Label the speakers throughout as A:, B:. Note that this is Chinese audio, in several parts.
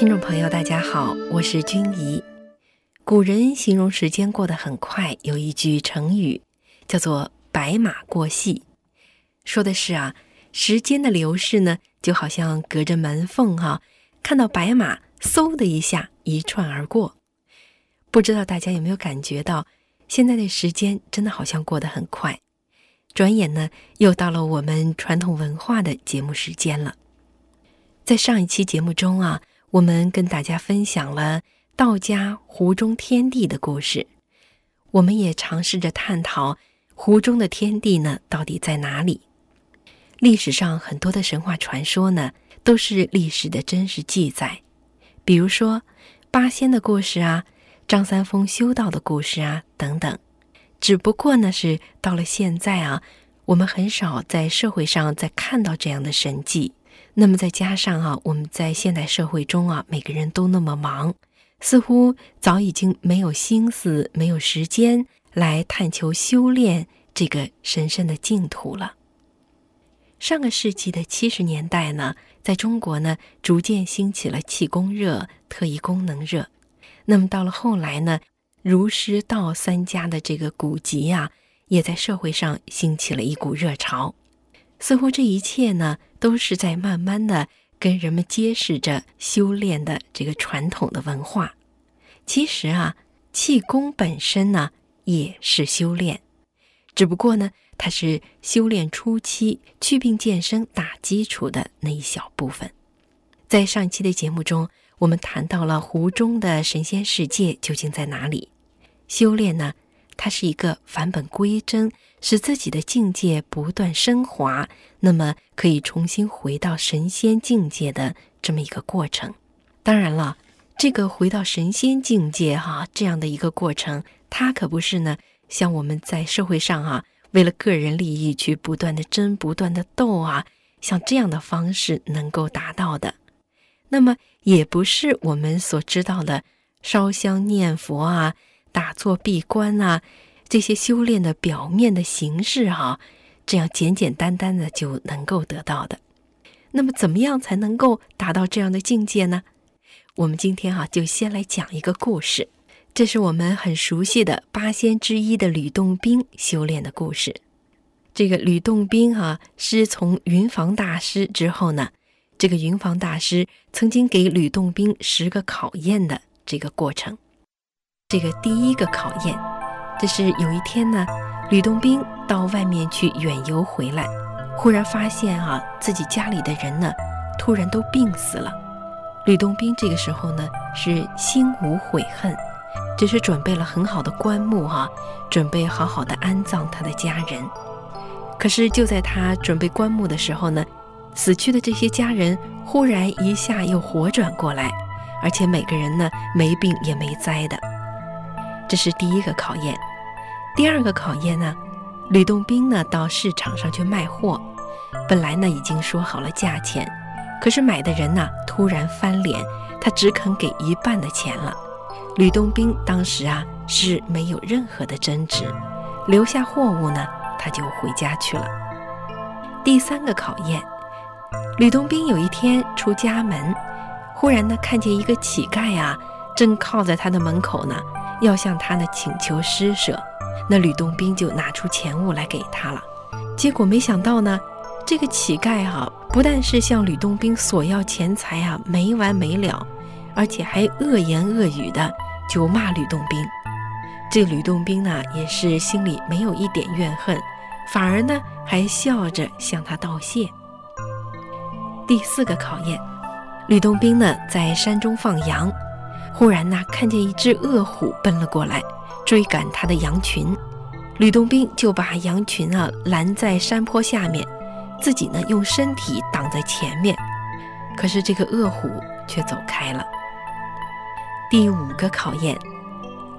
A: 听众朋友，大家好，我是君怡。古人形容时间过得很快，有一句成语叫做“白马过隙”，说的是啊，时间的流逝呢，就好像隔着门缝哈，看到白马嗖的一下一窜而过。不知道大家有没有感觉到，现在的时间真的好像过得很快，转眼呢，又到了我们传统文化的节目时间了。在上一期节目中啊。我们跟大家分享了道家湖中天地的故事，我们也尝试着探讨湖中的天地呢到底在哪里。历史上很多的神话传说呢都是历史的真实记载，比如说八仙的故事啊、张三丰修道的故事啊等等。只不过呢是到了现在啊，我们很少在社会上再看到这样的神迹。那么再加上啊，我们在现代社会中啊，每个人都那么忙，似乎早已经没有心思、没有时间来探求修炼这个神圣的净土了。上个世纪的七十年代呢，在中国呢，逐渐兴起了气功热、特异功能热。那么到了后来呢，儒释道三家的这个古籍啊，也在社会上兴起了一股热潮。似乎这一切呢，都是在慢慢的跟人们揭示着修炼的这个传统的文化。其实啊，气功本身呢也是修炼，只不过呢，它是修炼初期祛病健身打基础的那一小部分。在上期的节目中，我们谈到了湖中的神仙世界究竟在哪里？修炼呢，它是一个返本归真。使自己的境界不断升华，那么可以重新回到神仙境界的这么一个过程。当然了，这个回到神仙境界哈这样的一个过程，它可不是呢像我们在社会上啊为了个人利益去不断的争、不断的斗啊，像这样的方式能够达到的。那么也不是我们所知道的烧香念佛啊、打坐闭关啊。这些修炼的表面的形式，哈，这样简简单单的就能够得到的。那么，怎么样才能够达到这样的境界呢？我们今天哈就先来讲一个故事，这是我们很熟悉的八仙之一的吕洞宾修炼的故事。这个吕洞宾哈师从云房大师之后呢，这个云房大师曾经给吕洞宾十个考验的这个过程。这个第一个考验。这是有一天呢，吕洞宾到外面去远游回来，忽然发现啊，自己家里的人呢，突然都病死了。吕洞宾这个时候呢，是心无悔恨，只是准备了很好的棺木哈，准备好好的安葬他的家人。可是就在他准备棺木的时候呢，死去的这些家人忽然一下又活转过来，而且每个人呢，没病也没灾的。这是第一个考验。第二个考验呢，吕洞宾呢到市场上去卖货，本来呢已经说好了价钱，可是买的人呢突然翻脸，他只肯给一半的钱了。吕洞宾当时啊是没有任何的争执，留下货物呢他就回家去了。第三个考验，吕洞宾有一天出家门，忽然呢看见一个乞丐啊正靠在他的门口呢，要向他呢请求施舍。那吕洞宾就拿出钱物来给他了，结果没想到呢，这个乞丐哈不但是向吕洞宾索要钱财啊没完没了，而且还恶言恶语的就骂吕洞宾。这吕洞宾呢也是心里没有一点怨恨，反而呢还笑着向他道谢。第四个考验，吕洞宾呢在山中放羊，忽然呢看见一只恶虎奔了过来。追赶他的羊群，吕洞宾就把羊群啊拦在山坡下面，自己呢用身体挡在前面。可是这个恶虎却走开了。第五个考验，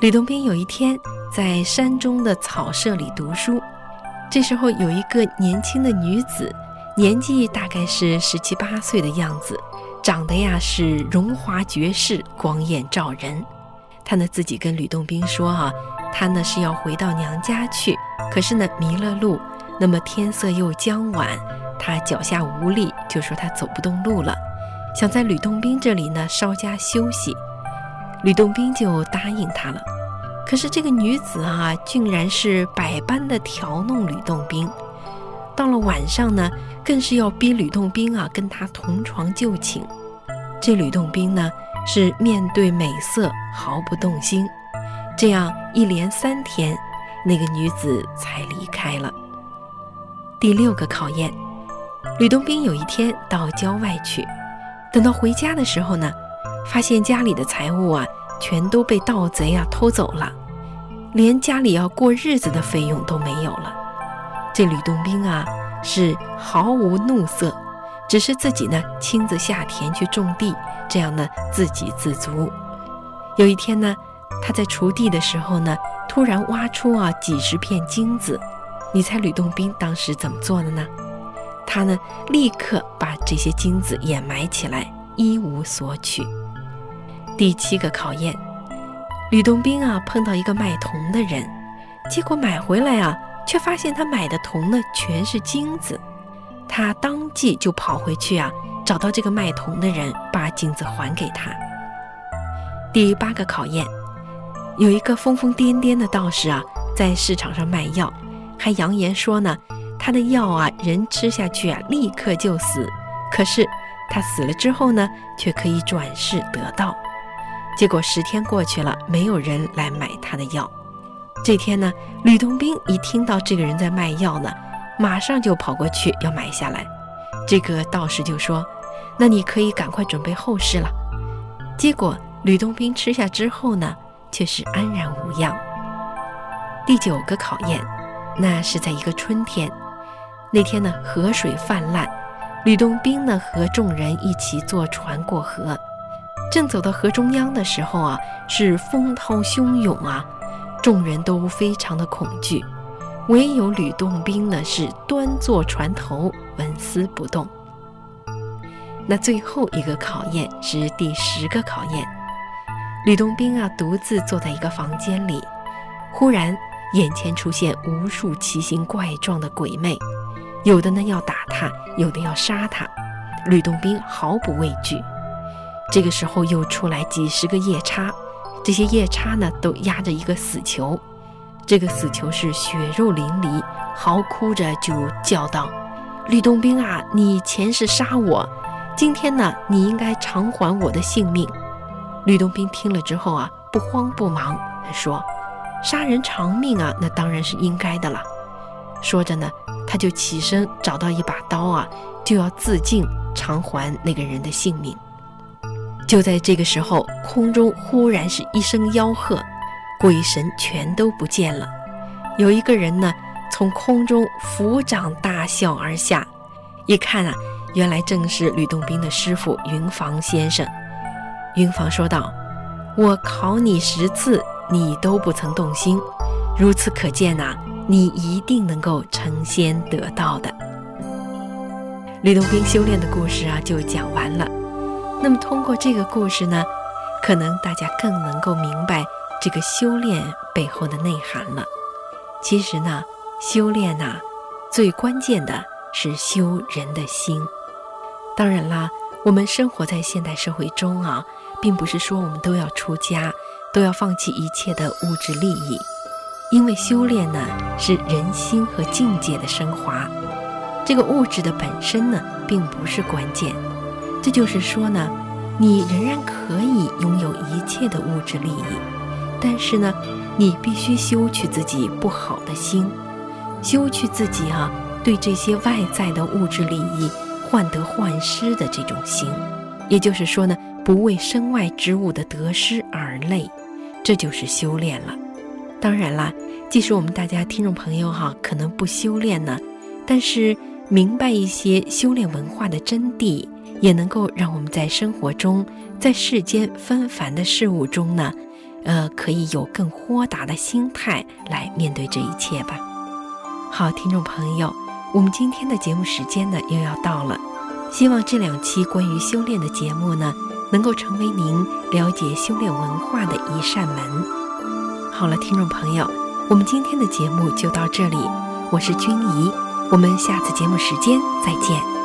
A: 吕洞宾有一天在山中的草舍里读书，这时候有一个年轻的女子，年纪大概是十七八岁的样子，长得呀是荣华绝世，光艳照人。她呢自己跟吕洞宾说：“哈，她呢是要回到娘家去，可是呢迷了路，那么天色又将晚，她脚下无力，就说她走不动路了，想在吕洞宾这里呢稍加休息。吕洞宾就答应她了。可是这个女子啊，竟然是百般的调弄吕洞宾。到了晚上呢，更是要逼吕洞宾啊跟他同床就寝。这吕洞宾呢，是面对美色毫不动心。这样一连三天，那个女子才离开了。第六个考验，吕洞宾有一天到郊外去，等到回家的时候呢，发现家里的财物啊，全都被盗贼啊偷走了，连家里要过日子的费用都没有了。这吕洞宾啊，是毫无怒色，只是自己呢亲自下田去种地，这样呢自给自足。有一天呢，他在锄地的时候呢，突然挖出啊几十片金子。你猜吕洞宾当时怎么做的呢？他呢，立刻把这些金子掩埋起来，一无所取。第七个考验，吕洞宾啊，碰到一个卖铜的人，结果买回来啊，却发现他买的铜呢全是金子。他当即就跑回去啊，找到这个卖铜的人，把金子还给他。第八个考验，有一个疯疯癫癫的道士啊，在市场上卖药。还扬言说呢，他的药啊，人吃下去啊，立刻就死。可是他死了之后呢，却可以转世得道。结果十天过去了，没有人来买他的药。这天呢，吕洞宾一听到这个人在卖药呢，马上就跑过去要买下来。这个道士就说：“那你可以赶快准备后事了。”结果吕洞宾吃下之后呢，却是安然无恙。第九个考验。那是在一个春天，那天呢，河水泛滥，吕洞宾呢和众人一起坐船过河，正走到河中央的时候啊，是风涛汹涌啊，众人都非常的恐惧，唯有吕洞宾呢是端坐船头，纹丝不动。那最后一个考验是第十个考验，吕洞宾啊独自坐在一个房间里，忽然。眼前出现无数奇形怪状的鬼魅，有的呢要打他，有的要杀他。吕洞宾毫不畏惧。这个时候又出来几十个夜叉，这些夜叉呢都压着一个死囚，这个死囚是血肉淋漓，嚎哭着就叫道：“吕洞宾啊，你前世杀我，今天呢你应该偿还我的性命。”吕洞宾听了之后啊，不慌不忙，他说。杀人偿命啊，那当然是应该的了。说着呢，他就起身找到一把刀啊，就要自尽偿还那个人的性命。就在这个时候，空中忽然是一声吆喝，鬼神全都不见了。有一个人呢，从空中抚掌大笑而下，一看啊，原来正是吕洞宾的师傅云房先生。云房说道：“我考你十次。”你都不曾动心，如此可见呐，你一定能够成仙得道的。吕洞宾修炼的故事啊，就讲完了。那么通过这个故事呢，可能大家更能够明白这个修炼背后的内涵了。其实呢，修炼呐，最关键的是修人的心。当然啦，我们生活在现代社会中啊，并不是说我们都要出家。都要放弃一切的物质利益，因为修炼呢是人心和境界的升华，这个物质的本身呢并不是关键。这就是说呢，你仍然可以拥有一切的物质利益，但是呢，你必须修去自己不好的心，修去自己啊对这些外在的物质利益患得患失的这种心。也就是说呢，不为身外之物的得失而累。这就是修炼了。当然啦，即使我们大家听众朋友哈，可能不修炼呢，但是明白一些修炼文化的真谛，也能够让我们在生活中，在世间纷繁的事物中呢，呃，可以有更豁达的心态来面对这一切吧。好，听众朋友，我们今天的节目时间呢又要到了，希望这两期关于修炼的节目呢。能够成为您了解修炼文化的一扇门。好了，听众朋友，我们今天的节目就到这里，我是君怡，我们下次节目时间再见。